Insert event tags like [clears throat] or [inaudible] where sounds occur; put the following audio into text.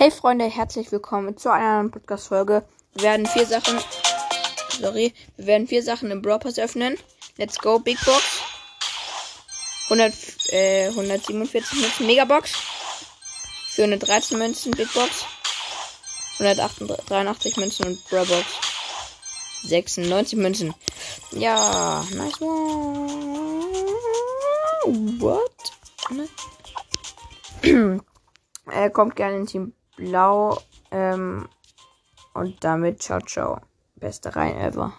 Hey Freunde, herzlich willkommen zu einer neuen Podcast-Folge. Wir werden vier Sachen. Sorry, wir werden vier Sachen im Brawl Pass öffnen. Let's go, Big Box. 100, äh, 147 Münzen, Megabox. 413 Münzen, Big Box. 183 Münzen und Brawl Box. 96 Münzen. Ja, nice one. What? er [clears throat] kommt gerne in Team Blau. Ähm, und damit ciao, ciao. Beste Reihen ever.